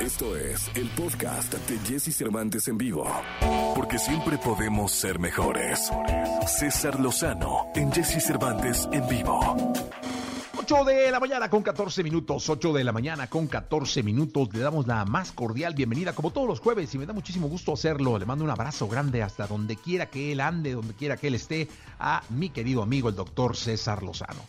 Esto es el podcast de Jesse Cervantes en vivo. Porque siempre podemos ser mejores. César Lozano en Jesse Cervantes en vivo. 8 de la mañana con 14 minutos, 8 de la mañana con 14 minutos. Le damos la más cordial bienvenida, como todos los jueves, y me da muchísimo gusto hacerlo. Le mando un abrazo grande hasta donde quiera que él ande, donde quiera que él esté, a mi querido amigo, el doctor César Lozano.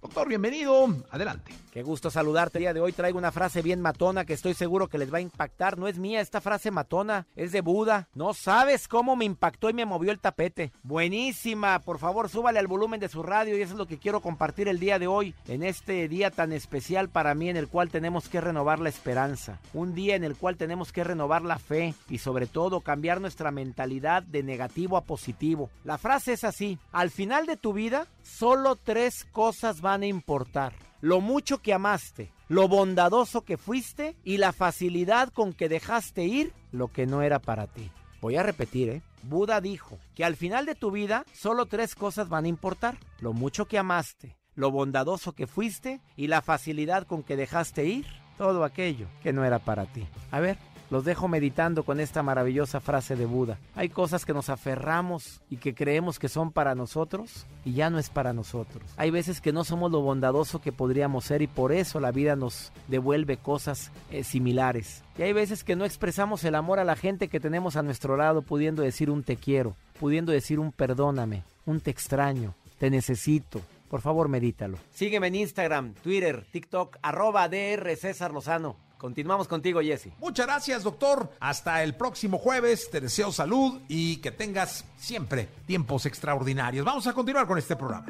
Doctor, bienvenido. Adelante. Qué gusto saludarte. El día de hoy traigo una frase bien matona que estoy seguro que les va a impactar. No es mía esta frase matona, es de Buda. No sabes cómo me impactó y me movió el tapete. Buenísima. Por favor, súbale al volumen de su radio y eso es lo que quiero compartir el día de hoy, en este día tan especial para mí en el cual tenemos que renovar la esperanza. Un día en el cual tenemos que renovar la fe y sobre todo cambiar nuestra mentalidad de negativo a positivo. La frase es así. Al final de tu vida, solo tres cosas van a importar. Lo mucho que amaste, lo bondadoso que fuiste y la facilidad con que dejaste ir lo que no era para ti. Voy a repetir, ¿eh? Buda dijo que al final de tu vida solo tres cosas van a importar. Lo mucho que amaste, lo bondadoso que fuiste y la facilidad con que dejaste ir todo aquello que no era para ti. A ver, los dejo meditando con esta maravillosa frase de Buda. Hay cosas que nos aferramos y que creemos que son para nosotros y ya no es para nosotros. Hay veces que no somos lo bondadoso que podríamos ser y por eso la vida nos devuelve cosas eh, similares. Y hay veces que no expresamos el amor a la gente que tenemos a nuestro lado pudiendo decir un te quiero, pudiendo decir un perdóname, un te extraño, te necesito. Por favor, medítalo. Sígueme en Instagram, Twitter, TikTok, arroba DR César Lozano. Continuamos contigo, Jesse. Muchas gracias, doctor. Hasta el próximo jueves. Te deseo salud y que tengas siempre tiempos extraordinarios. Vamos a continuar con este programa.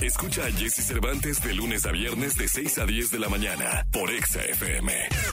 Escucha a Jesse Cervantes de lunes a viernes de 6 a 10 de la mañana por Exa FM.